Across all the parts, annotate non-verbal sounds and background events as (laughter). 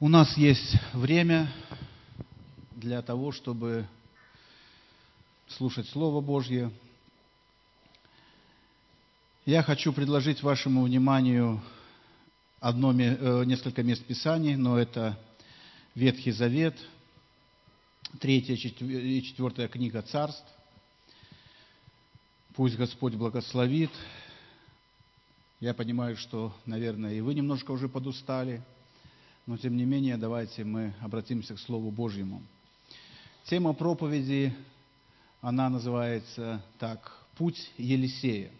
У нас есть время для того, чтобы слушать Слово Божье. Я хочу предложить вашему вниманию одно, э, несколько мест Писаний, но это Ветхий Завет, третья и четвертая книга Царств. Пусть Господь благословит. Я понимаю, что, наверное, и вы немножко уже подустали – но тем не менее давайте мы обратимся к Слову Божьему. Тема проповеди, она называется так, «Путь Елисея».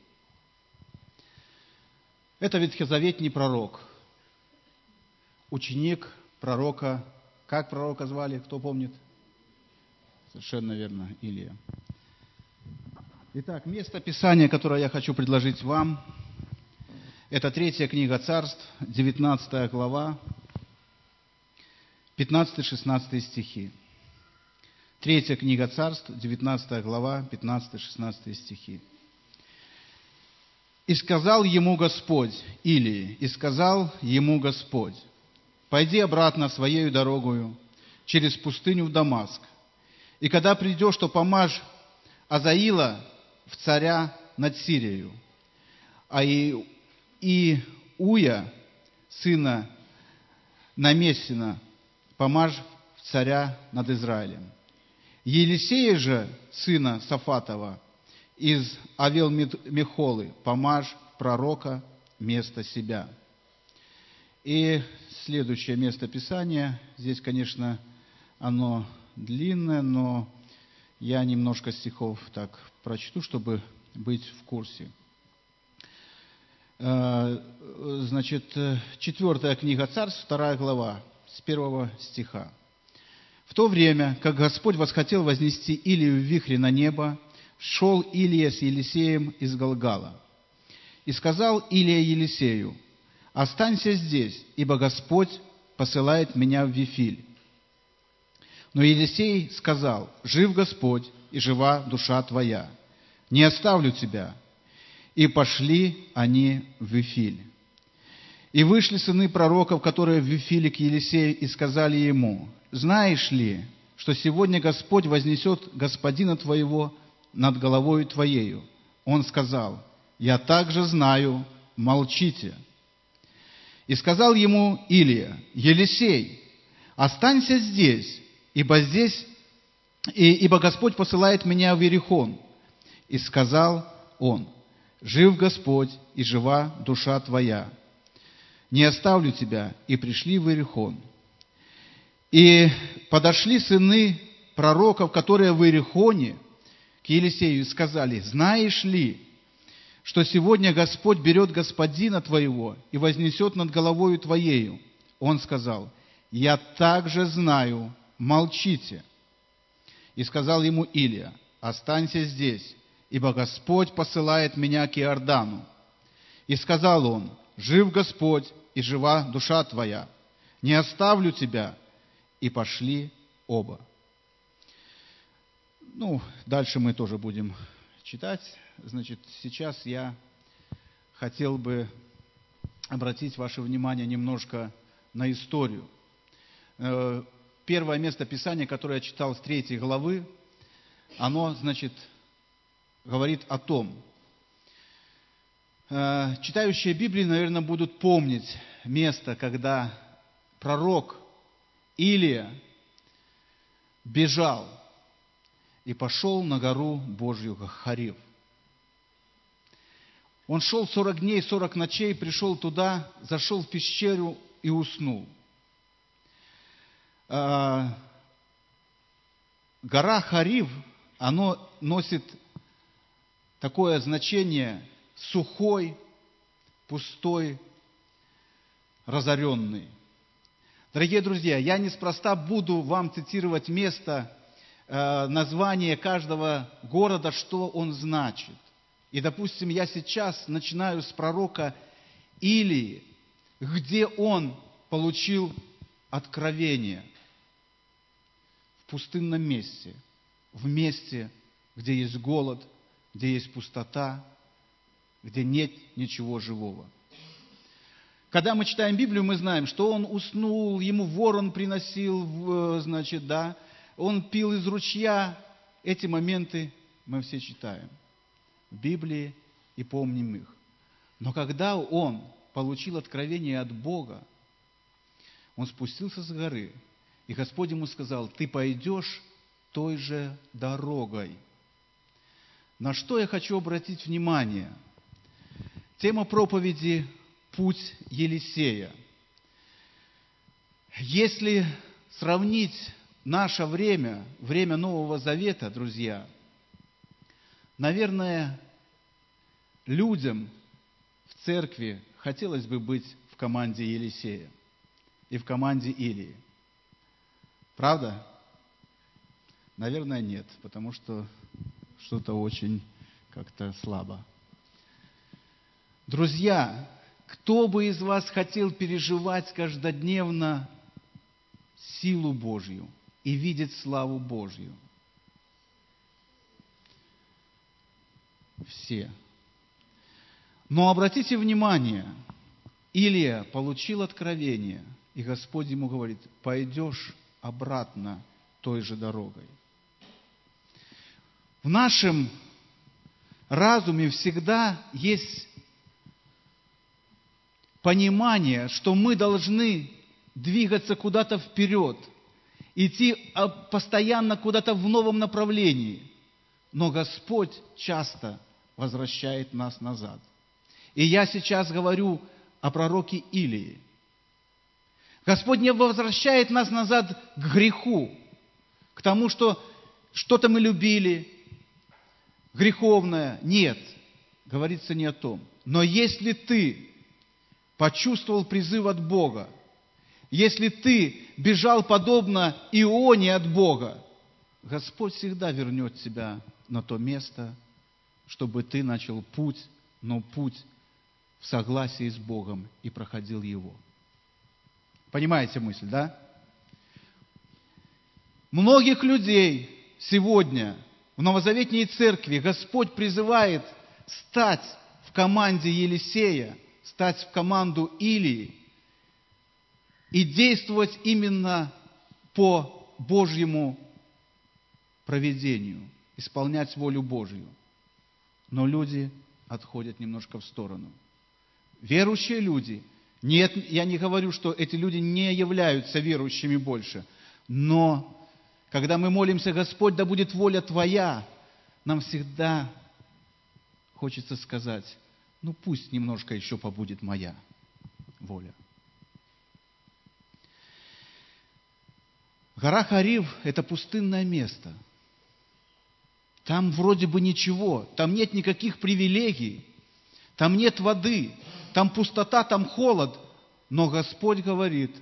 Это ветхозаветний пророк, ученик пророка, как пророка звали, кто помнит? Совершенно верно, Илия. Итак, место Писания, которое я хочу предложить вам, это третья книга царств, 19 глава, 15-16 стихи. Третья книга царств, 19 глава, 15-16 стихи. «И сказал ему Господь, или, и сказал ему Господь, пойди обратно своею дорогою через пустыню в Дамаск, и когда придешь, то помажь Азаила в царя над Сирией, а и, и Уя, сына Намесина, помажь царя над Израилем. Елисея же, сына Сафатова, из Авел Мехолы, помажь пророка вместо себя. И следующее место Писания, здесь, конечно, оно длинное, но я немножко стихов так прочту, чтобы быть в курсе. Э, значит, четвертая книга Царств, вторая глава, с первого стиха. В то время, как Господь восхотел вознести Илию в вихре на небо, шел Илия с Елисеем из Галгала. И сказал Илия Елисею, «Останься здесь, ибо Господь посылает меня в Вифиль». Но Елисей сказал, «Жив Господь, и жива душа твоя. Не оставлю тебя». И пошли они в Вифиль. И вышли сыны пророков, которые ввифили к Елисею, и сказали ему, «Знаешь ли, что сегодня Господь вознесет господина твоего над головою твоею?» Он сказал, «Я также знаю, молчите». И сказал ему Илия, «Елисей, останься здесь, ибо здесь, ибо Господь посылает меня в Иерихон». И сказал он, «Жив Господь, и жива душа твоя» не оставлю тебя, и пришли в Иерихон. И подошли сыны пророков, которые в Иерихоне, к Елисею, и сказали, знаешь ли, что сегодня Господь берет господина твоего и вознесет над головою твоею? Он сказал, я также знаю, молчите. И сказал ему Илия, останься здесь, ибо Господь посылает меня к Иордану. И сказал он, жив Господь, и жива душа твоя. Не оставлю тебя. И пошли оба. Ну, дальше мы тоже будем читать. Значит, сейчас я хотел бы обратить ваше внимание немножко на историю. Э, первое место Писания, которое я читал с третьей главы, оно, значит, говорит о том, читающие Библию, наверное, будут помнить место, когда пророк Илия бежал и пошел на гору Божью Харив. Он шел 40 дней, 40 ночей, пришел туда, зашел в пещеру и уснул. Э, гора Харив, она носит такое значение – сухой, пустой, разоренный. Дорогие друзья, я неспроста буду вам цитировать место, э, название каждого города, что он значит. И, допустим, я сейчас начинаю с пророка Илии, где он получил откровение в пустынном месте, в месте, где есть голод, где есть пустота, где нет ничего живого. Когда мы читаем Библию, мы знаем, что он уснул, ему ворон приносил, значит, да, он пил из ручья. Эти моменты мы все читаем в Библии и помним их. Но когда он получил откровение от Бога, он спустился с горы, и Господь ему сказал, ты пойдешь той же дорогой. На что я хочу обратить внимание? Тема проповеди «Путь Елисея». Если сравнить наше время, время Нового Завета, друзья, наверное, людям в церкви хотелось бы быть в команде Елисея и в команде Илии. Правда? Наверное, нет, потому что что-то очень как-то слабо. Друзья, кто бы из вас хотел переживать каждодневно силу Божью и видеть славу Божью? Все. Но обратите внимание, Илия получил откровение, и Господь ему говорит, пойдешь обратно той же дорогой. В нашем разуме всегда есть понимание, что мы должны двигаться куда-то вперед, идти а, постоянно куда-то в новом направлении. Но Господь часто возвращает нас назад. И я сейчас говорю о пророке Илии. Господь не возвращает нас назад к греху, к тому, что что-то мы любили, греховное. Нет, говорится не о том. Но если ты почувствовал призыв от Бога, если ты бежал подобно Ионе от Бога, Господь всегда вернет тебя на то место, чтобы ты начал путь, но путь в согласии с Богом и проходил его. Понимаете мысль, да? Многих людей сегодня в Новозаветней церкви Господь призывает стать в команде Елисея, стать в команду Илии и действовать именно по Божьему проведению, исполнять волю Божью. Но люди отходят немножко в сторону – Верующие люди. Нет, я не говорю, что эти люди не являются верующими больше. Но когда мы молимся, Господь, да будет воля Твоя, нам всегда хочется сказать, ну пусть немножко еще побудет моя воля. Гора Харив – это пустынное место. Там вроде бы ничего, там нет никаких привилегий, там нет воды, там пустота, там холод. Но Господь говорит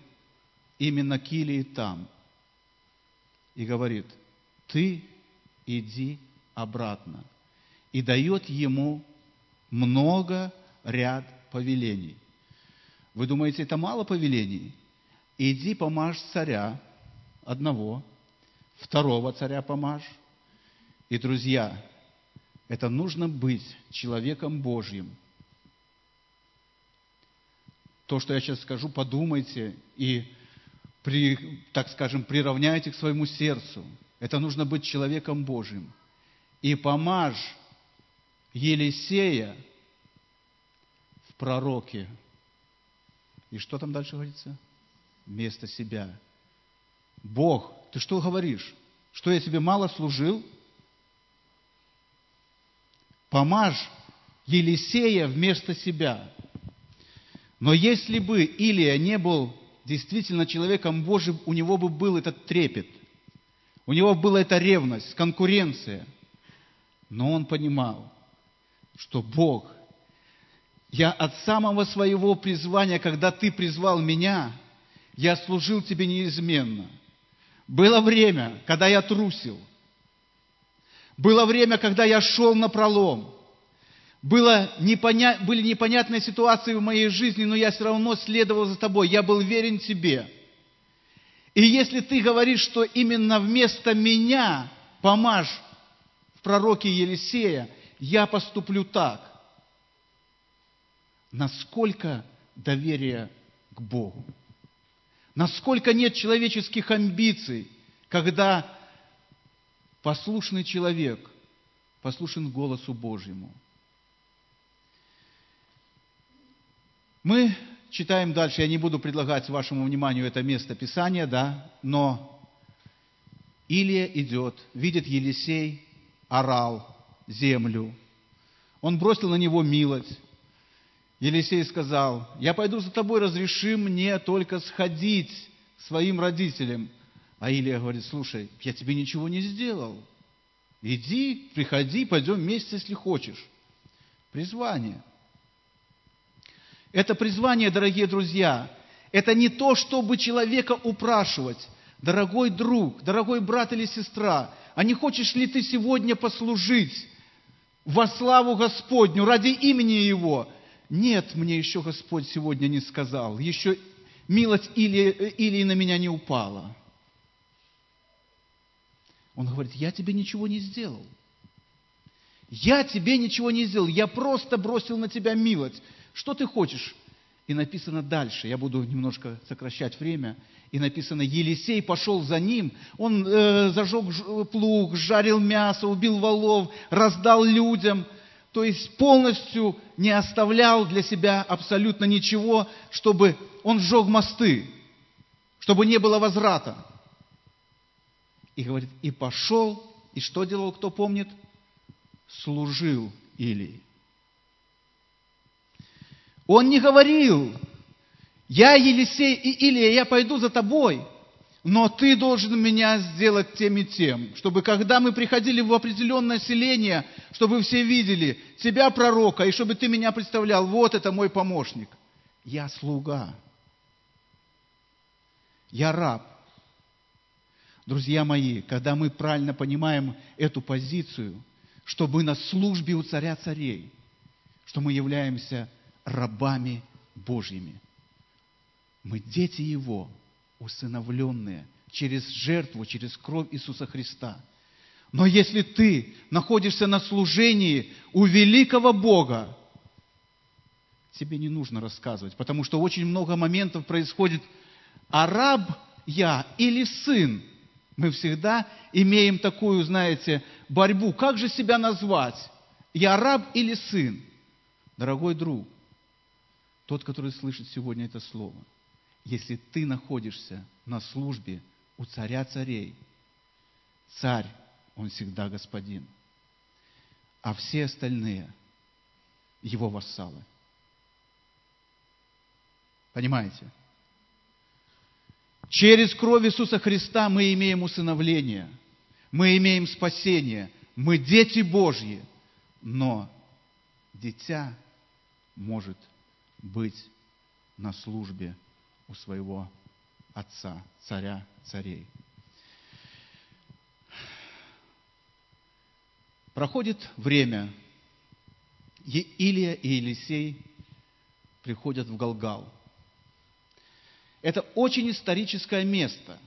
именно Килии там. И говорит, ты иди обратно. И дает ему много ряд повелений. Вы думаете, это мало повелений? Иди помажь царя одного, второго царя помажь. И, друзья, это нужно быть человеком Божьим – то, что я сейчас скажу, подумайте и, при, так скажем, приравняйте к своему сердцу. Это нужно быть человеком Божьим. И помажь Елисея в пророке. И что там дальше говорится? Вместо себя. Бог, ты что говоришь? Что я тебе мало служил? Помажь Елисея вместо себя. Но если бы Илия не был действительно человеком Божьим, у него бы был этот трепет, у него была эта ревность, конкуренция. Но он понимал, что Бог, я от самого своего призвания, когда ты призвал меня, я служил тебе неизменно. Было время, когда я трусил. Было время, когда я шел на пролом было непоня... были непонятные ситуации в моей жизни, но я все равно следовал за тобой, я был верен тебе. И если ты говоришь, что именно вместо меня помажь в пророке Елисея, я поступлю так. Насколько доверия к Богу. Насколько нет человеческих амбиций, когда послушный человек послушен голосу Божьему. Мы читаем дальше, я не буду предлагать вашему вниманию это место Писания, да, но Илия идет, видит Елисей, орал землю. Он бросил на него милость. Елисей сказал, я пойду за тобой, разреши мне только сходить своим родителям. А Илия говорит, слушай, я тебе ничего не сделал. Иди, приходи, пойдем вместе, если хочешь. Призвание. Это призвание, дорогие друзья, это не то, чтобы человека упрашивать. Дорогой друг, дорогой брат или сестра, а не хочешь ли ты сегодня послужить во славу Господню, ради имени Его? Нет, мне еще Господь сегодня не сказал, еще милость или, или на меня не упала. Он говорит, я тебе ничего не сделал. Я тебе ничего не сделал, я просто бросил на тебя милость. Что ты хочешь? И написано дальше, я буду немножко сокращать время, и написано, Елисей пошел за ним, он э, зажег плуг, жарил мясо, убил волов, раздал людям, то есть полностью не оставлял для себя абсолютно ничего, чтобы он сжег мосты, чтобы не было возврата. И говорит, и пошел, и что делал, кто помнит? Служил Илии. Он не говорил, я Елисей и Илия, я пойду за тобой, но ты должен меня сделать тем и тем, чтобы когда мы приходили в определенное селение, чтобы все видели тебя, пророка, и чтобы ты меня представлял, вот это мой помощник. Я слуга. Я раб. Друзья мои, когда мы правильно понимаем эту позицию, что мы на службе у царя царей, что мы являемся рабами Божьими. Мы дети Его, усыновленные через жертву, через кровь Иисуса Христа. Но если ты находишься на служении у великого Бога, тебе не нужно рассказывать, потому что очень много моментов происходит, а раб я или сын, мы всегда имеем такую, знаете, борьбу. Как же себя назвать? Я раб или сын? Дорогой друг, тот, который слышит сегодня это слово, если ты находишься на службе у царя царей, царь, он всегда господин, а все остальные его вассалы. Понимаете? Через кровь Иисуса Христа мы имеем усыновление, мы имеем спасение, мы дети Божьи, но дитя может быть на службе у своего Отца, Царя царей. Проходит время, и Илия и Елисей приходят в Галгал. Это очень историческое место.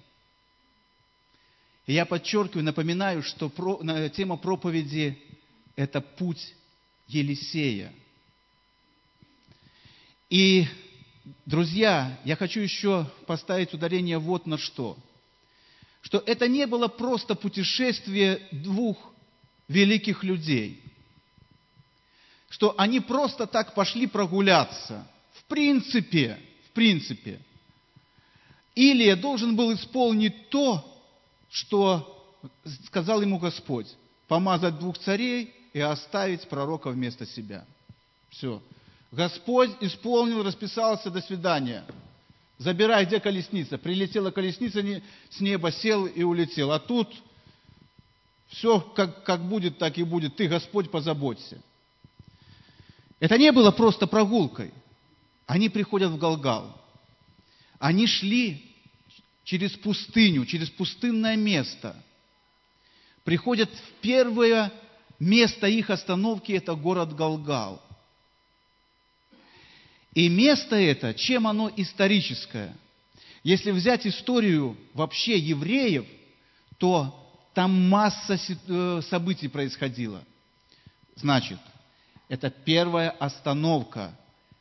И я подчеркиваю, напоминаю, что тема проповеди – это путь Елисея – и, друзья, я хочу еще поставить ударение вот на что. Что это не было просто путешествие двух великих людей. Что они просто так пошли прогуляться. В принципе, в принципе. Илия должен был исполнить то, что сказал ему Господь. Помазать двух царей и оставить пророка вместо себя. Все. Господь исполнил, расписался, до свидания. Забирай, где колесница? Прилетела колесница с неба, сел и улетел. А тут все как, как будет, так и будет. Ты, Господь, позаботься. Это не было просто прогулкой. Они приходят в Галгал. Они шли через пустыню, через пустынное место. Приходят в первое место их остановки, это город Галгал. И место это, чем оно историческое? Если взять историю вообще евреев, то там масса э, событий происходило. Значит, это первая остановка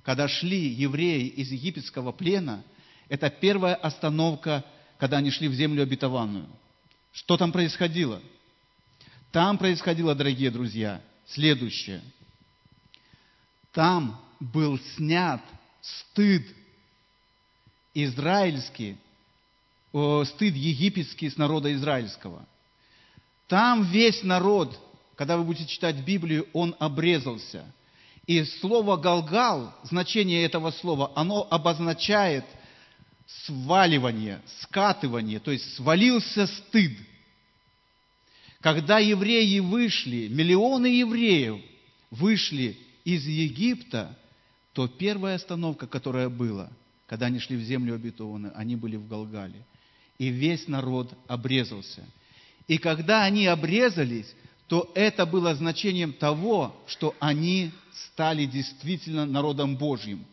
когда шли евреи из египетского плена, это первая остановка, когда они шли в землю обетованную. Что там происходило? Там происходило, дорогие друзья, следующее. Там был снят стыд израильский, стыд египетский с народа израильского. Там весь народ, когда вы будете читать Библию, он обрезался. И слово «галгал», значение этого слова, оно обозначает сваливание, скатывание, то есть свалился стыд. Когда евреи вышли, миллионы евреев вышли из Египта, то первая остановка, которая была, когда они шли в землю обетованную, они были в Галгале. И весь народ обрезался. И когда они обрезались, то это было значением того, что они стали действительно народом Божьим.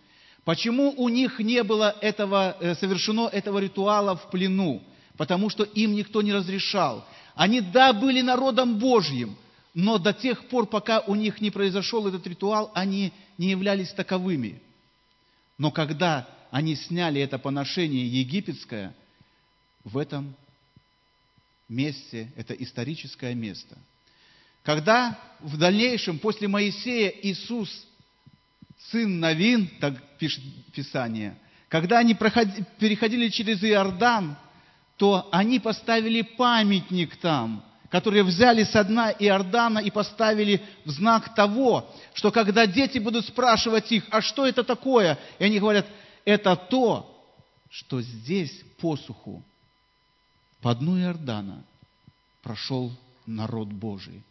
Почему у них не было этого, э, совершено этого ритуала в плену? Потому что им никто не разрешал. Они, да, были народом Божьим, но до тех пор, пока у них не произошел этот ритуал, они не являлись таковыми. Но когда они сняли это поношение египетское, в этом месте, это историческое место. Когда в дальнейшем, после Моисея, Иисус, сын Навин, так пишет Писание, когда они переходили через Иордан, то они поставили памятник там, который взяли со дна Иордана и поставили в знак того, что когда дети будут спрашивать их, а что это такое? И они говорят, это то, что здесь посуху по дну Иордана прошел народ Божий.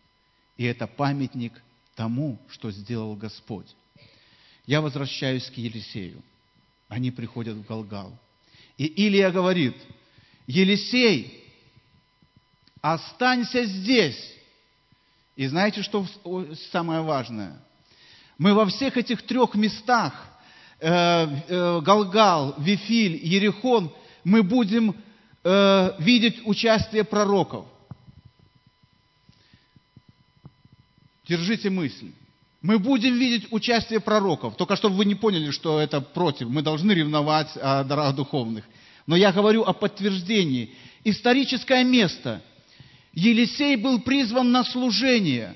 И это памятник тому, что сделал Господь. Я возвращаюсь к Елисею. Они приходят в Галгал. И Илия говорит – Елисей, останься здесь. И знаете, что самое важное? Мы во всех этих трех местах, э, э, Галгал, Вифиль, Ерехон, мы будем э, видеть участие пророков. Держите мысль. Мы будем видеть участие пророков. Только чтобы вы не поняли, что это против. Мы должны ревновать о дарах духовных. Но я говорю о подтверждении. Историческое место. Елисей был призван на служение.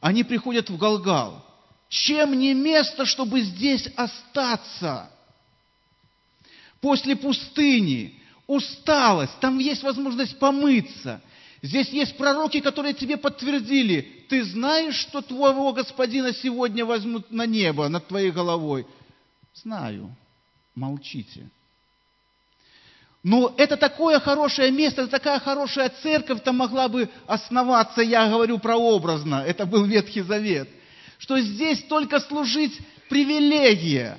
Они приходят в Галгал. Чем не место, чтобы здесь остаться? После пустыни, усталость, там есть возможность помыться. Здесь есть пророки, которые тебе подтвердили, ты знаешь, что твоего господина сегодня возьмут на небо над твоей головой? Знаю. Молчите. Но это такое хорошее место, это такая хорошая церковь там могла бы основаться, я говорю прообразно, это был Ветхий Завет, что здесь только служить привилегия.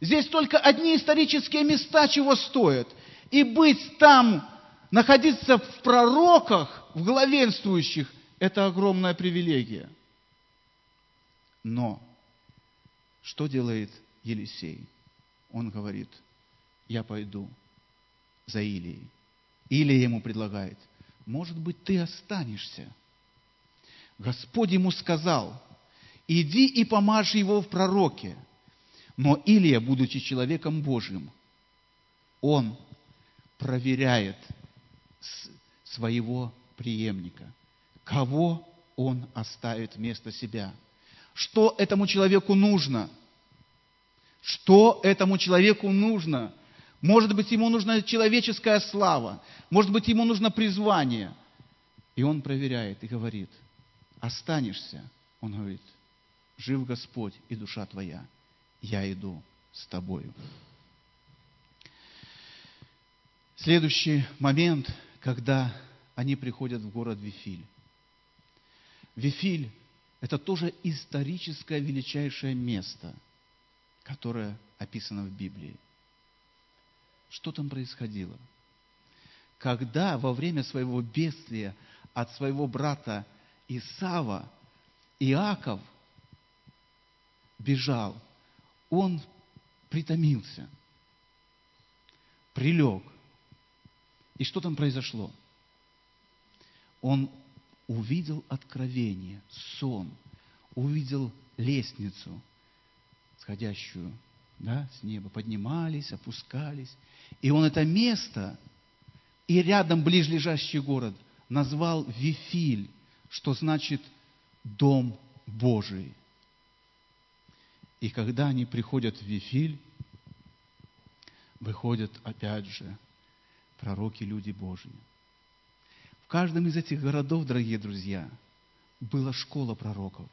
Здесь только одни исторические места чего стоят. И быть там, находиться в пророках, в главенствующих, это огромная привилегия. Но что делает Елисей? Он говорит – я пойду за Илией. Илия ему предлагает, может быть, ты останешься. Господь ему сказал, иди и помажь его в пророке. Но Илия, будучи человеком Божьим, он проверяет своего преемника. Кого он оставит вместо себя? Что этому человеку нужно? Что этому человеку нужно – может быть, ему нужна человеческая слава. Может быть, ему нужно призвание. И он проверяет и говорит, останешься. Он говорит, жив Господь и душа твоя. Я иду с тобою. Следующий момент, когда они приходят в город Вифиль. Вифиль – это тоже историческое величайшее место, которое описано в Библии. Что там происходило? Когда во время своего бедствия от своего брата Исава Иаков бежал, он притомился, прилег. И что там произошло? Он увидел откровение, сон, увидел лестницу, сходящую да, с неба, поднимались, опускались. И он это место и рядом ближлежащий город назвал Вифиль, что значит «дом Божий». И когда они приходят в Вифиль, выходят опять же пророки, люди Божьи. В каждом из этих городов, дорогие друзья, была школа пророков,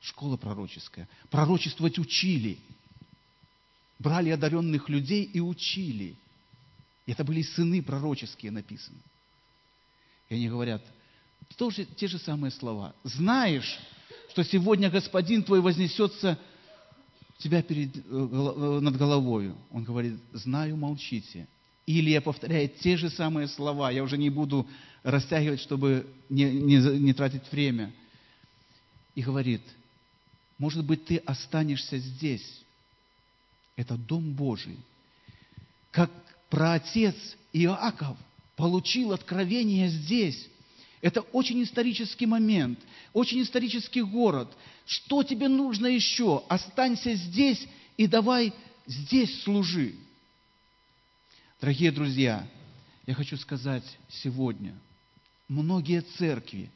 школа пророческая. Пророчествовать учили. Брали одаренных людей и учили. Это были сыны пророческие написаны. И они говорят, тоже те же самые слова. Знаешь, что сегодня Господин твой вознесется тебя перед, э, э, над головою. Он говорит, знаю, молчите. Илия повторяет те же самые слова. Я уже не буду растягивать, чтобы не, не, не тратить время. И говорит, может быть, ты останешься здесь. Это Дом Божий. Как праотец Иаков получил откровение здесь. Это очень исторический момент, очень исторический город. Что тебе нужно еще? Останься здесь и давай здесь служи. Дорогие друзья, я хочу сказать сегодня, многие церкви,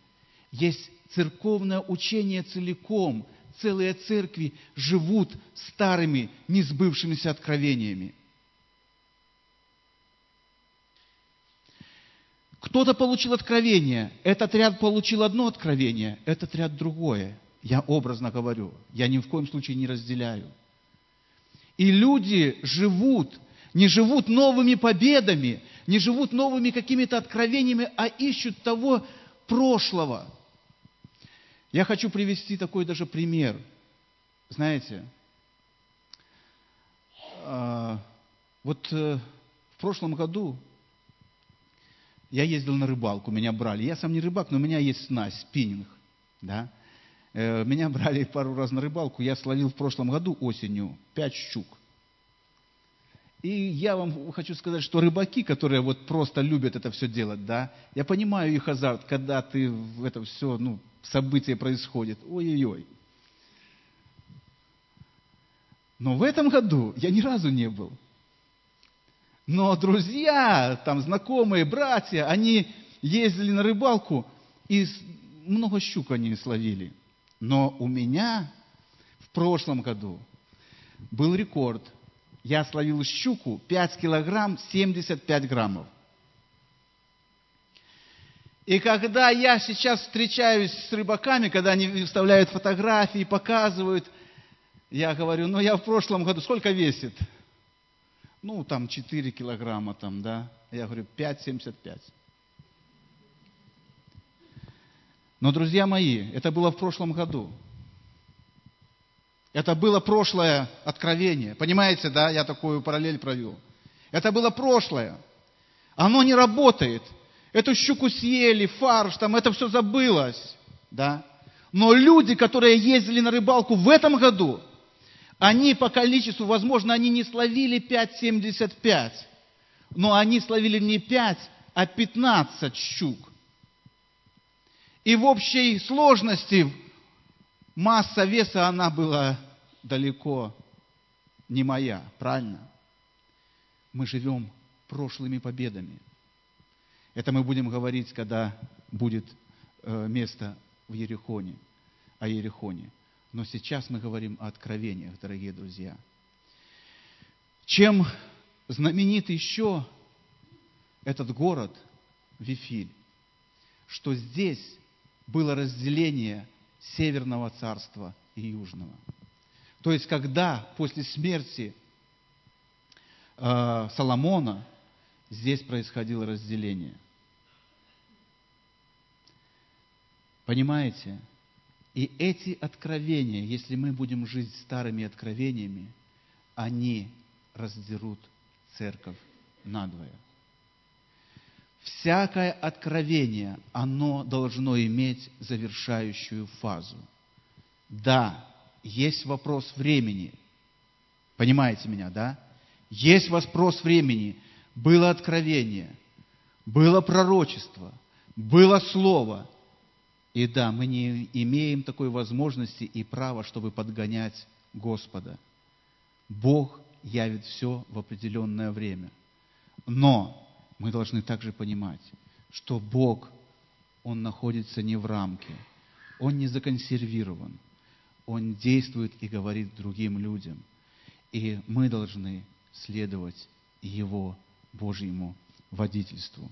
есть церковное учение целиком, целые церкви живут старыми, несбывшимися откровениями. Кто-то получил откровение, этот ряд получил одно откровение, этот ряд другое. Я образно говорю, я ни в коем случае не разделяю. И люди живут, не живут новыми победами, не живут новыми какими-то откровениями, а ищут того прошлого. Я хочу привести такой даже пример. Знаете, а, вот э, в прошлом году я ездил на рыбалку, меня брали. Я сам не рыбак, но у меня есть снасть, спиннинг. Да? Э, меня (laughs) брали пару раз на рыбалку. Я словил в прошлом году осенью пять щук. И я вам хочу сказать, что рыбаки, которые вот просто любят это все делать, да, я понимаю их азарт, когда ты в это все, ну, событие происходит. Ой-ой-ой. Но в этом году я ни разу не был. Но друзья, там знакомые, братья, они ездили на рыбалку, и много щук они словили. Но у меня в прошлом году был рекорд. Я словил щуку 5 килограмм 75 граммов. И когда я сейчас встречаюсь с рыбаками, когда они вставляют фотографии, показывают, я говорю, ну я в прошлом году, сколько весит? ну, там 4 килограмма, там, да. Я говорю, 5,75. Но, друзья мои, это было в прошлом году. Это было прошлое откровение. Понимаете, да, я такую параллель провел. Это было прошлое. Оно не работает. Эту щуку съели, фарш, там это все забылось. Да? Но люди, которые ездили на рыбалку в этом году, они по количеству, возможно, они не словили 5,75, но они словили не 5, а 15 щук. И в общей сложности масса веса, она была далеко не моя, правильно? Мы живем прошлыми победами. Это мы будем говорить, когда будет э, место в Ерехоне, о Ерехоне. Но сейчас мы говорим о откровениях, дорогие друзья. Чем знаменит еще этот город Вифиль, что здесь было разделение Северного царства и Южного. То есть, когда после смерти э, Соломона здесь происходило разделение. Понимаете? И эти откровения, если мы будем жить старыми откровениями, они раздерут церковь надвое. Всякое откровение, оно должно иметь завершающую фазу. Да, есть вопрос времени. Понимаете меня, да? Есть вопрос времени. Было откровение, было пророчество, было слово – и да, мы не имеем такой возможности и права, чтобы подгонять Господа. Бог явит все в определенное время. Но мы должны также понимать, что Бог, Он находится не в рамке, Он не законсервирован, Он действует и говорит другим людям. И мы должны следовать Его Божьему водительству.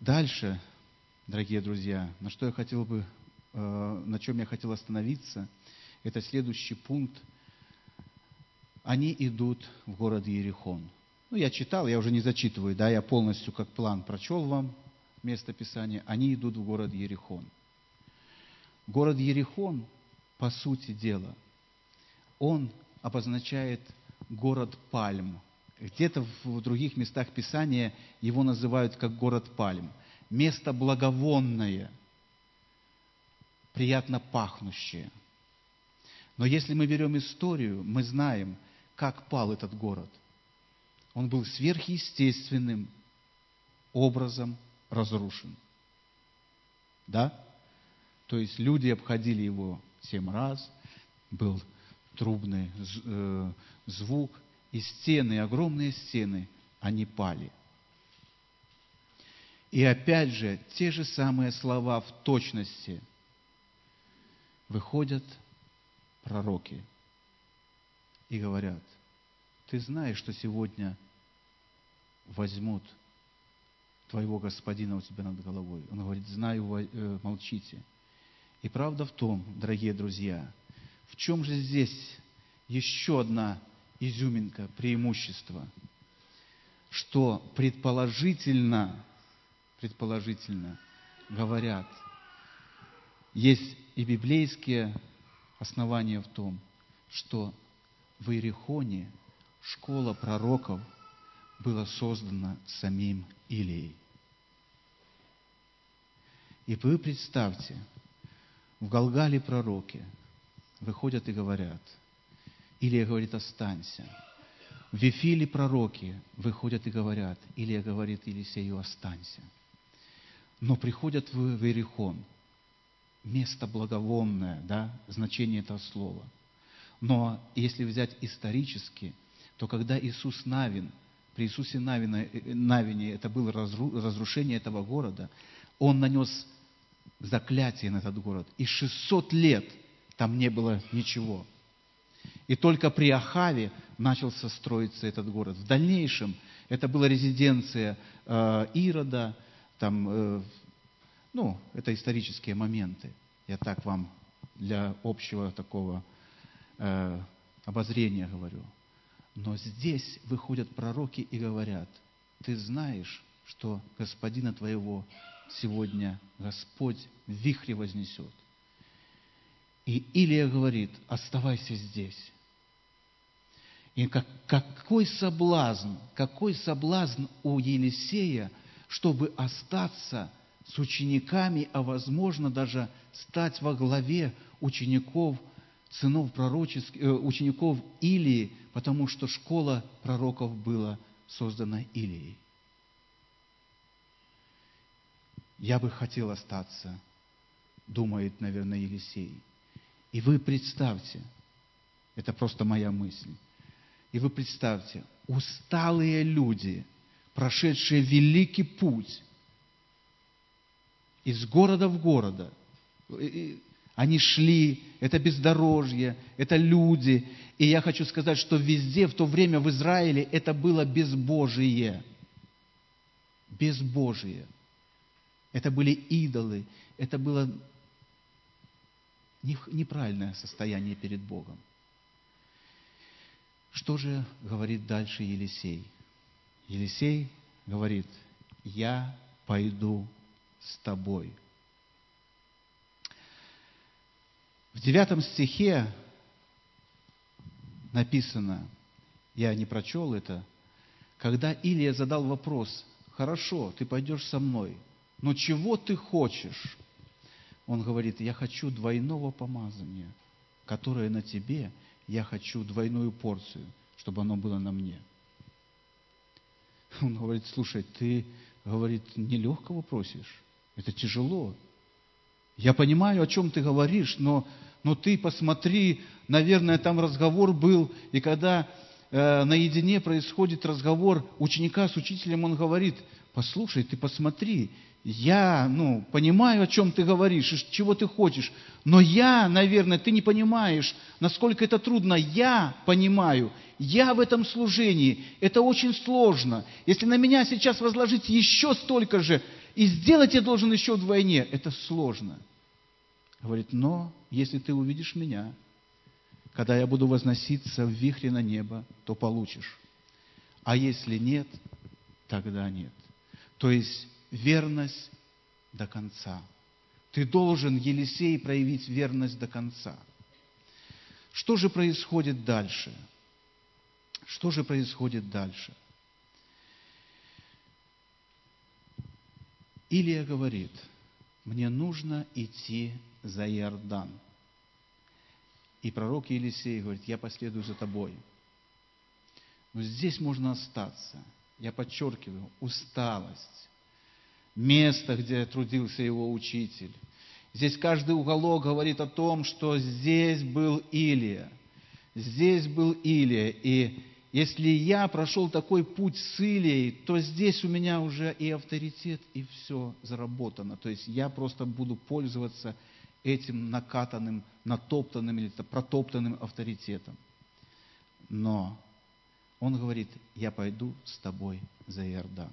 Дальше, дорогие друзья, на что я хотел бы, э, на чем я хотел остановиться, это следующий пункт. Они идут в город Иерихон. Ну, я читал, я уже не зачитываю, да, я полностью как план прочел вам место Писания. Они идут в город Ерихон. Город Ерихон, по сути дела, он обозначает город Пальм. Где-то в других местах Писания его называют как город Пальм. Место благовонное, приятно пахнущее. Но если мы берем историю, мы знаем, как пал этот город. Он был сверхъестественным образом разрушен. Да? То есть люди обходили его семь раз, был трубный э, звук, и стены, огромные стены, они пали. И опять же, те же самые слова в точности выходят пророки и говорят, ты знаешь, что сегодня возьмут твоего господина у тебя над головой. Он говорит, знаю, э, молчите. И правда в том, дорогие друзья, в чем же здесь еще одна изюминка, преимущество, что предположительно, предположительно говорят, есть и библейские основания в том, что в Иерихоне школа пророков была создана самим Илией. И вы представьте, в Галгале пророки выходят и говорят, Илия говорит, останься. В Вифиле пророки выходят и говорят, Илия говорит Елисею, останься. Но приходят в, Иерихон, место благовонное, да, значение этого слова. Но если взять исторически, то когда Иисус Навин, при Иисусе Навине, Навине это было разрушение этого города, Он нанес заклятие на этот город. И 600 лет там не было ничего. И только при Ахаве начался строиться этот город. В дальнейшем это была резиденция э, Ирода, там, э, ну, это исторические моменты. Я так вам для общего такого э, обозрения говорю. Но здесь выходят пророки и говорят, ты знаешь, что господина твоего сегодня Господь в вихре вознесет. И Илия говорит, оставайся здесь. И как, какой соблазн, какой соблазн у Елисея, чтобы остаться с учениками, а возможно даже стать во главе учеников, сынов пророческих, э, учеников Илии, потому что школа пророков была создана Илией. Я бы хотел остаться, думает, наверное, Елисей. И вы представьте, это просто моя мысль, и вы представьте, усталые люди, прошедшие великий путь из города в города, они шли, это бездорожье, это люди. И я хочу сказать, что везде в то время в Израиле это было безбожие. Безбожие. Это были идолы, это было неправильное состояние перед Богом. Что же говорит дальше Елисей? Елисей говорит, я пойду с тобой. В девятом стихе написано, я не прочел это, когда Илия задал вопрос, хорошо, ты пойдешь со мной, но чего ты хочешь? Он говорит, я хочу двойного помазания, которое на тебе, я хочу двойную порцию, чтобы оно было на мне. Он говорит, слушай, ты, говорит, нелегкого просишь, это тяжело. Я понимаю, о чем ты говоришь, но но ты посмотри, наверное, там разговор был, и когда э, наедине происходит разговор ученика с учителем, он говорит, послушай, ты посмотри, я, ну, понимаю, о чем ты говоришь, чего ты хочешь, но я, наверное, ты не понимаешь, насколько это трудно. Я понимаю, я в этом служении, это очень сложно. Если на меня сейчас возложить еще столько же, и сделать я должен еще вдвойне, это сложно. Говорит, но если ты увидишь меня, когда я буду возноситься в вихре на небо, то получишь. А если нет, тогда нет. То есть верность до конца. Ты должен, Елисей, проявить верность до конца. Что же происходит дальше? Что же происходит дальше? Илия говорит, мне нужно идти за Иордан. И пророк Елисей говорит, я последую за тобой. Но здесь можно остаться. Я подчеркиваю, усталость. Место, где трудился его учитель. Здесь каждый уголок говорит о том, что здесь был Илия. Здесь был Илия. И если я прошел такой путь с Илией, то здесь у меня уже и авторитет, и все заработано. То есть я просто буду пользоваться этим накатанным, натоптанным или протоптанным авторитетом. Но он говорит, я пойду с тобой за Иордан.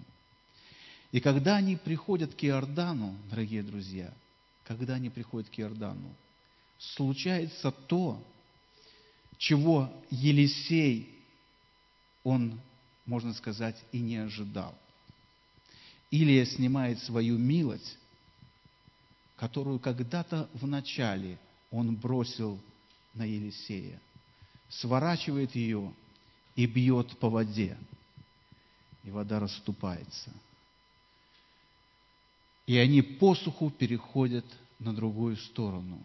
И когда они приходят к Иордану, дорогие друзья, когда они приходят к Иордану, случается то, чего Елисей он, можно сказать, и не ожидал. Илия снимает свою милость, которую когда-то в начале он бросил на Елисея, сворачивает ее и бьет по воде, и вода расступается. И они посуху переходят на другую сторону.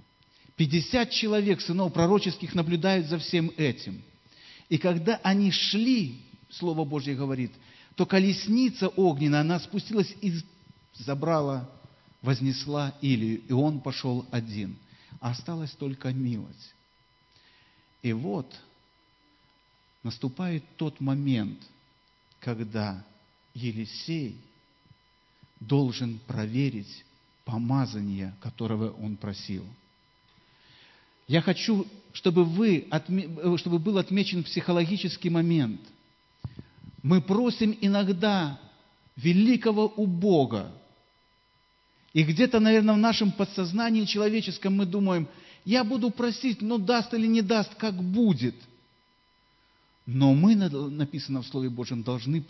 Пятьдесят человек, сынов пророческих, наблюдают за всем этим – и когда они шли, Слово Божье говорит, то колесница огненная, она спустилась и забрала, вознесла Илию, и он пошел один. Осталась только милость. И вот наступает тот момент, когда Елисей должен проверить помазание, которого он просил – я хочу, чтобы, вы, чтобы был отмечен психологический момент. Мы просим иногда великого у Бога. И где-то, наверное, в нашем подсознании человеческом мы думаем, я буду просить, но даст или не даст, как будет. Но мы, написано в Слове Божьем, должны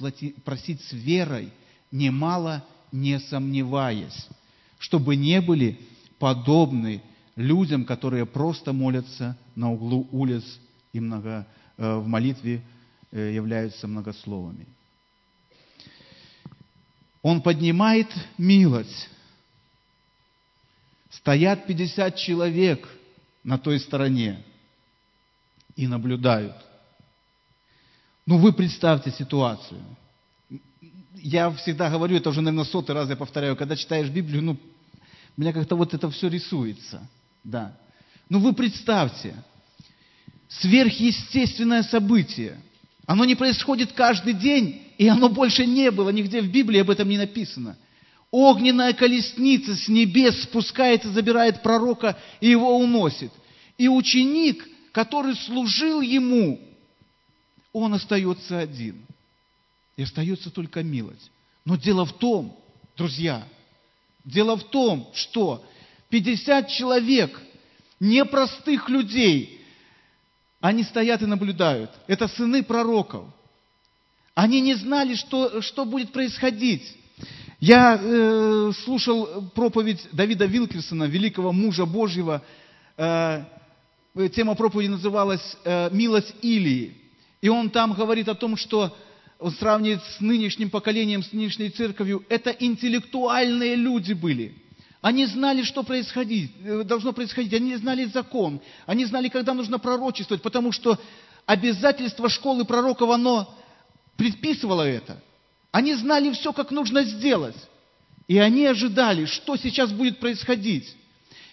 просить с верой, немало не сомневаясь, чтобы не были подобны людям, которые просто молятся на углу улиц и много, э, в молитве э, являются многословами. Он поднимает милость. Стоят 50 человек на той стороне и наблюдают. Ну, вы представьте ситуацию. Я всегда говорю, это уже, наверное, сотый раз я повторяю, когда читаешь Библию, ну, у меня как-то вот это все рисуется. Да. Ну вы представьте, сверхъестественное событие. Оно не происходит каждый день, и оно больше не было, нигде в Библии об этом не написано. Огненная колесница с небес спускается, забирает пророка и его уносит. И ученик, который служил ему, он остается один. И остается только милость. Но дело в том, друзья, дело в том, что 50 человек, непростых людей, они стоят и наблюдают. Это сыны пророков. Они не знали, что, что будет происходить. Я э, слушал проповедь Давида Вилкерсона, великого мужа Божьего. Э, тема проповеди называлась э, «Милость Илии». И он там говорит о том, что он сравнивает с нынешним поколением, с нынешней церковью. Это интеллектуальные люди были – они знали, что происходить, э, должно происходить. Они знали закон. Они знали, когда нужно пророчествовать, потому что обязательство школы пророков, оно предписывало это. Они знали все, как нужно сделать. И они ожидали, что сейчас будет происходить.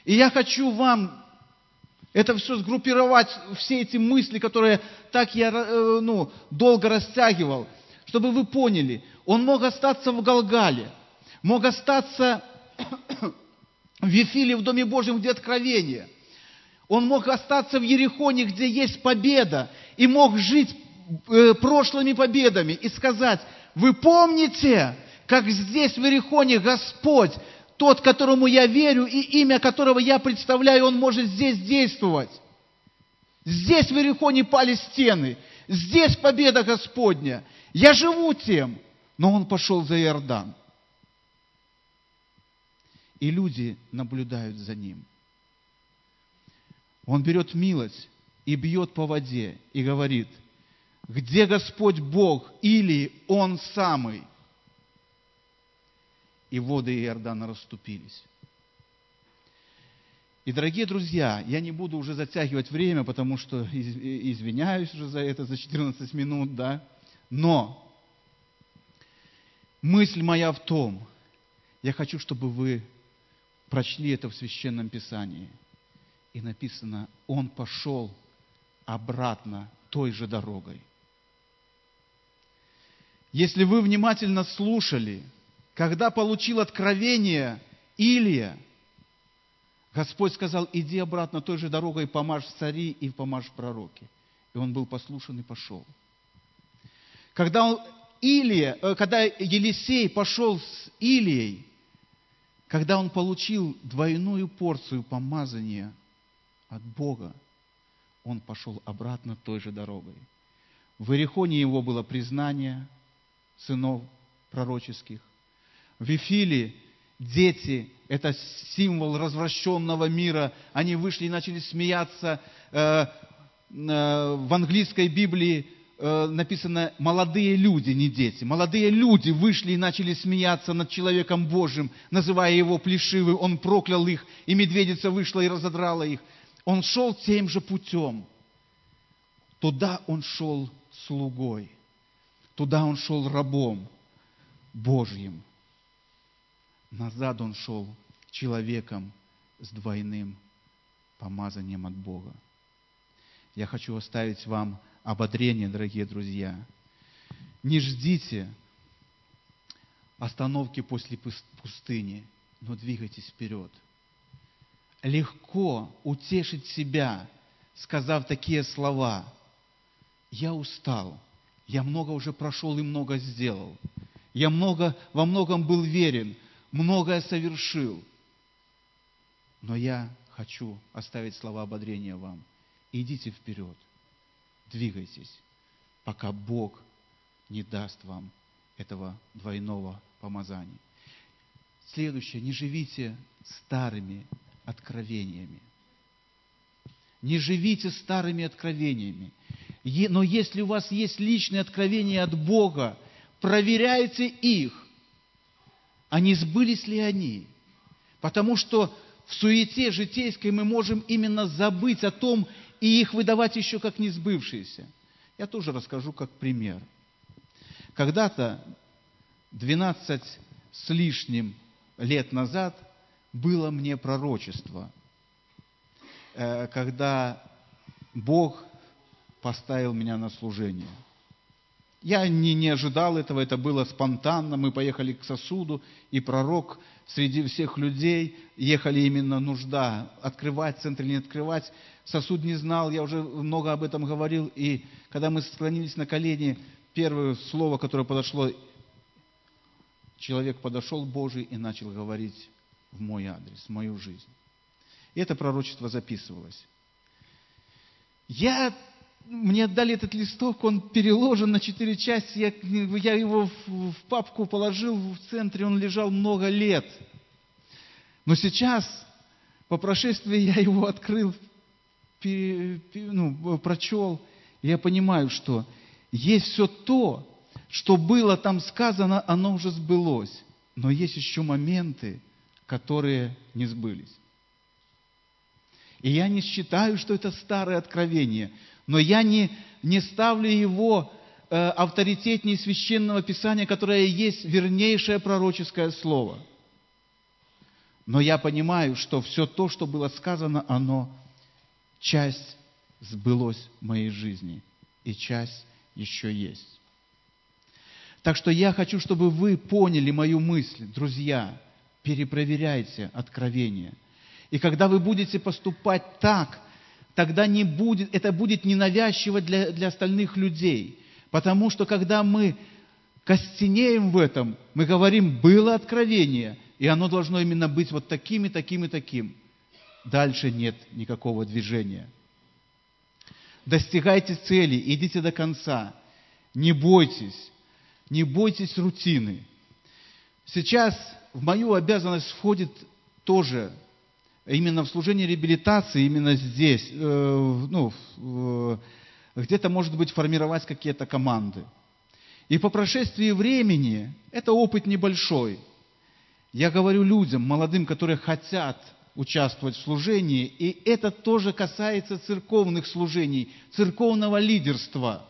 И я хочу вам Это все сгруппировать, все эти мысли, которые так я э, ну, долго растягивал, чтобы вы поняли, он мог остаться в Галгале, мог остаться в Вифиле, в Доме Божьем, где откровение. Он мог остаться в Ерехоне, где есть победа, и мог жить э, прошлыми победами и сказать, вы помните, как здесь в Ерехоне Господь, тот, которому я верю и имя которого я представляю, он может здесь действовать. Здесь в Ерехоне пали стены, здесь победа Господня. Я живу тем, но он пошел за Иордан. И люди наблюдают за ним. Он берет милость и бьет по воде и говорит, где Господь Бог или Он самый? И воды Иордана расступились. И, дорогие друзья, я не буду уже затягивать время, потому что извиняюсь уже за это, за 14 минут, да. Но мысль моя в том, я хочу, чтобы вы прочли это в Священном Писании. И написано, он пошел обратно той же дорогой. Если вы внимательно слушали, когда получил откровение Илия, Господь сказал, иди обратно той же дорогой, помажь цари и помажь пророки. И он был послушан и пошел. Когда, он, Илия, э, когда Елисей пошел с Илией, когда он получил двойную порцию помазания от Бога, он пошел обратно той же дорогой. В Иерихоне его было признание сынов пророческих. В Вифиле дети – это символ развращенного мира. Они вышли и начали смеяться. Э, э, в английской Библии э, написано «молодые люди», не дети. Молодые люди вышли и начали смеяться над человеком Божьим, называя его плешивым. Он проклял их, и медведица вышла и разодрала их. Он шел тем же путем. Туда он шел слугой. Туда он шел рабом Божьим. Назад он шел человеком с двойным помазанием от Бога. Я хочу оставить вам ободрение, дорогие друзья. Не ждите остановки после пустыни, но двигайтесь вперед. Легко утешить себя, сказав такие слова. Я устал, я много уже прошел и много сделал. Я много, во многом был верен, многое совершил. Но я хочу оставить слова ободрения вам. Идите вперед, двигайтесь, пока Бог не даст вам этого двойного помазания. Следующее, не живите старыми откровениями. Не живите старыми откровениями. Но если у вас есть личные откровения от Бога, проверяйте их. А не сбылись ли они? Потому что в суете житейской мы можем именно забыть о том и их выдавать еще как не сбывшиеся. Я тоже расскажу как пример. Когда-то, 12 с лишним лет назад, было мне пророчество, э, когда Бог поставил меня на служение. Я не, не ожидал этого, это было спонтанно. Мы поехали к сосуду, и пророк среди всех людей, ехали именно нужда, открывать центр или не открывать. Сосуд не знал, я уже много об этом говорил. И когда мы склонились на колени, первое слово, которое подошло, человек подошел Божий и начал говорить в мой адрес, в мою жизнь. И это пророчество записывалось. Я мне отдали этот листок, он переложен на четыре части, я, я его в, в папку положил в центре, он лежал много лет. Но сейчас, по прошествии, я его открыл, пере, ну, прочел, и я понимаю, что есть все то, что было там сказано, оно уже сбылось. Но есть еще моменты, которые не сбылись. И я не считаю, что это старое откровение – но я не, не ставлю его э, авторитетнее священного писания, которое есть вернейшее пророческое слово. Но я понимаю, что все то, что было сказано, оно Часть сбылось в моей жизни, и часть еще есть. Так что я хочу, чтобы вы поняли мою мысль, друзья, перепроверяйте откровение. И когда вы будете поступать так, тогда не будет, это будет ненавязчиво для, для остальных людей. Потому что когда мы костенеем в этом, мы говорим, было откровение, и оно должно именно быть вот таким и таким и таким. Дальше нет никакого движения. Достигайте цели, идите до конца. Не бойтесь, не бойтесь рутины. Сейчас в мою обязанность входит тоже именно в служение реабилитации, именно здесь, э, ну, где-то, может быть, формировать какие-то команды. И по прошествии времени, это опыт небольшой, я говорю людям, молодым, которые хотят участвовать в служении, и это тоже касается церковных служений, церковного лидерства.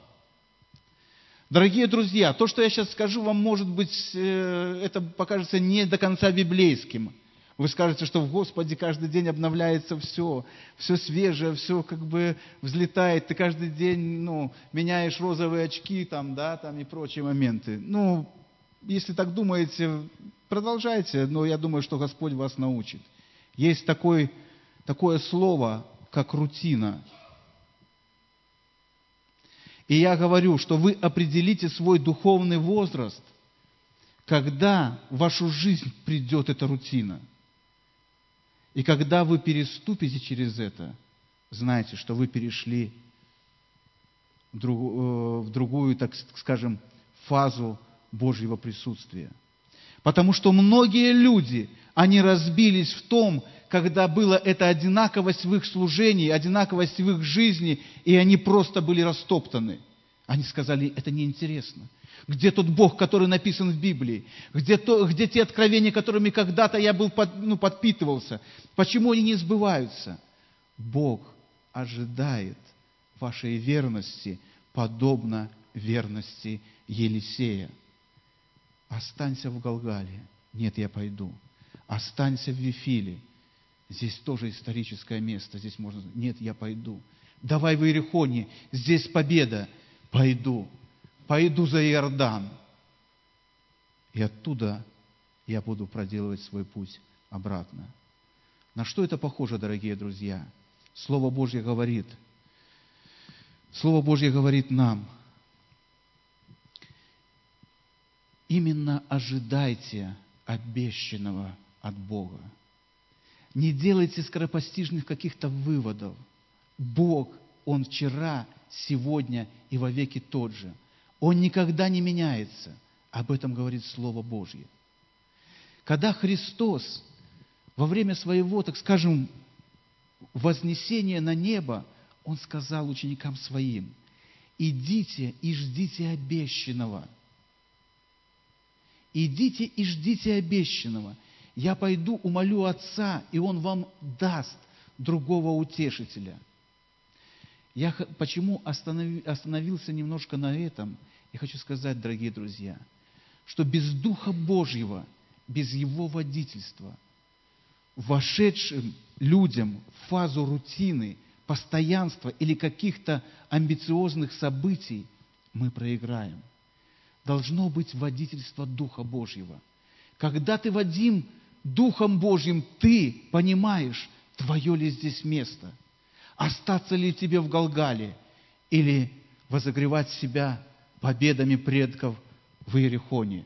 Дорогие друзья, то, что я сейчас скажу вам, может быть, э, это покажется не до конца библейским – вы скажете, что в Господе каждый день обновляется все, все свежее, все как бы взлетает. Ты каждый день ну, меняешь розовые очки там, да, там и прочие моменты. Ну, если так думаете, продолжайте, но я думаю, что Господь вас научит. Есть такой, такое слово, как рутина. И я говорю, что вы определите свой духовный возраст, когда в вашу жизнь придет эта рутина – и когда вы переступите через это, знайте, что вы перешли в э, другую, так скажем, фазу Божьего присутствия. Потому что многие люди, они разбились в том, когда была эта одинаковость в их служении, одинаковость в их жизни, и они просто были растоптаны. Они сказали, это неинтересно. Где тот Бог, который написан в Библии? Где, то, где те откровения, которыми когда-то я был под, ну, подпитывался? Почему они не сбываются? Бог ожидает вашей верности, подобно верности Елисея. Останься в Галгале. Нет, я пойду. Останься в Вифиле. Здесь тоже историческое место. Здесь можно... Нет, я пойду. Давай в Иерихоне. Здесь победа. Пойду пойду за Иордан. И оттуда я буду проделывать свой путь обратно. На что это похоже, дорогие друзья? Слово Божье говорит, Слово Божье говорит нам, именно ожидайте обещанного от Бога. Не делайте скоропостижных каких-то выводов. Бог, Он вчера, сегодня и вовеки тот же – он никогда не меняется. Об этом говорит Слово Божье. Когда Христос во время своего, так скажем, вознесения на небо, Он сказал ученикам Своим, идите и ждите обещанного. Идите и ждите обещанного. Я пойду, умолю Отца, и Он вам даст другого утешителя. Я почему остановился немножко на этом – я хочу сказать, дорогие друзья, что без Духа Божьего, без Его водительства, вошедшим людям в фазу рутины, постоянства или каких-то амбициозных событий, мы проиграем. Должно быть водительство Духа Божьего. Когда ты водим Духом Божьим, ты понимаешь, твое ли здесь место, остаться ли тебе в Галгале или возогревать себя победами предков в Иерихоне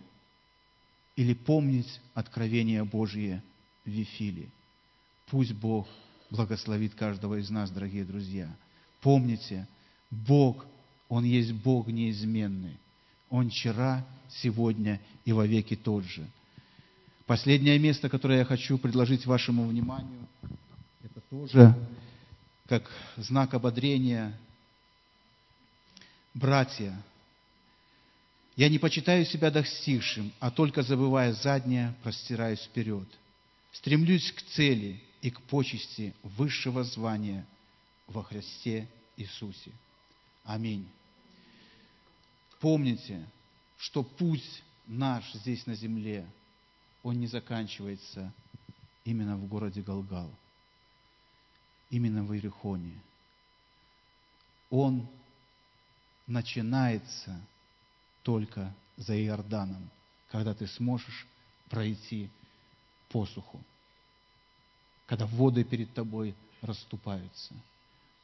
или помнить откровение Божье в Вифиле. Пусть Бог благословит каждого из нас, дорогие друзья. Помните, Бог, Он есть Бог неизменный. Он вчера, сегодня и вовеки тот же. Последнее место, которое я хочу предложить вашему вниманию, это тоже как знак ободрения. Братья, я не почитаю себя достигшим, а только забывая заднее, простираюсь вперед. Стремлюсь к цели и к почести высшего звания во Христе Иисусе. Аминь. Помните, что путь наш здесь на земле, он не заканчивается именно в городе Галгал, именно в Иерихоне. он начинается только за Иорданом, когда ты сможешь пройти посуху, когда воды перед тобой расступаются.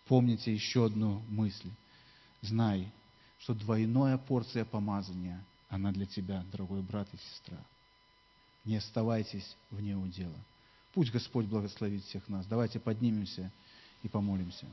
Помните еще одну мысль. Знай, что двойная порция помазания, она для тебя, дорогой брат и сестра. Не оставайтесь вне удела. Пусть Господь благословит всех нас. Давайте поднимемся и помолимся.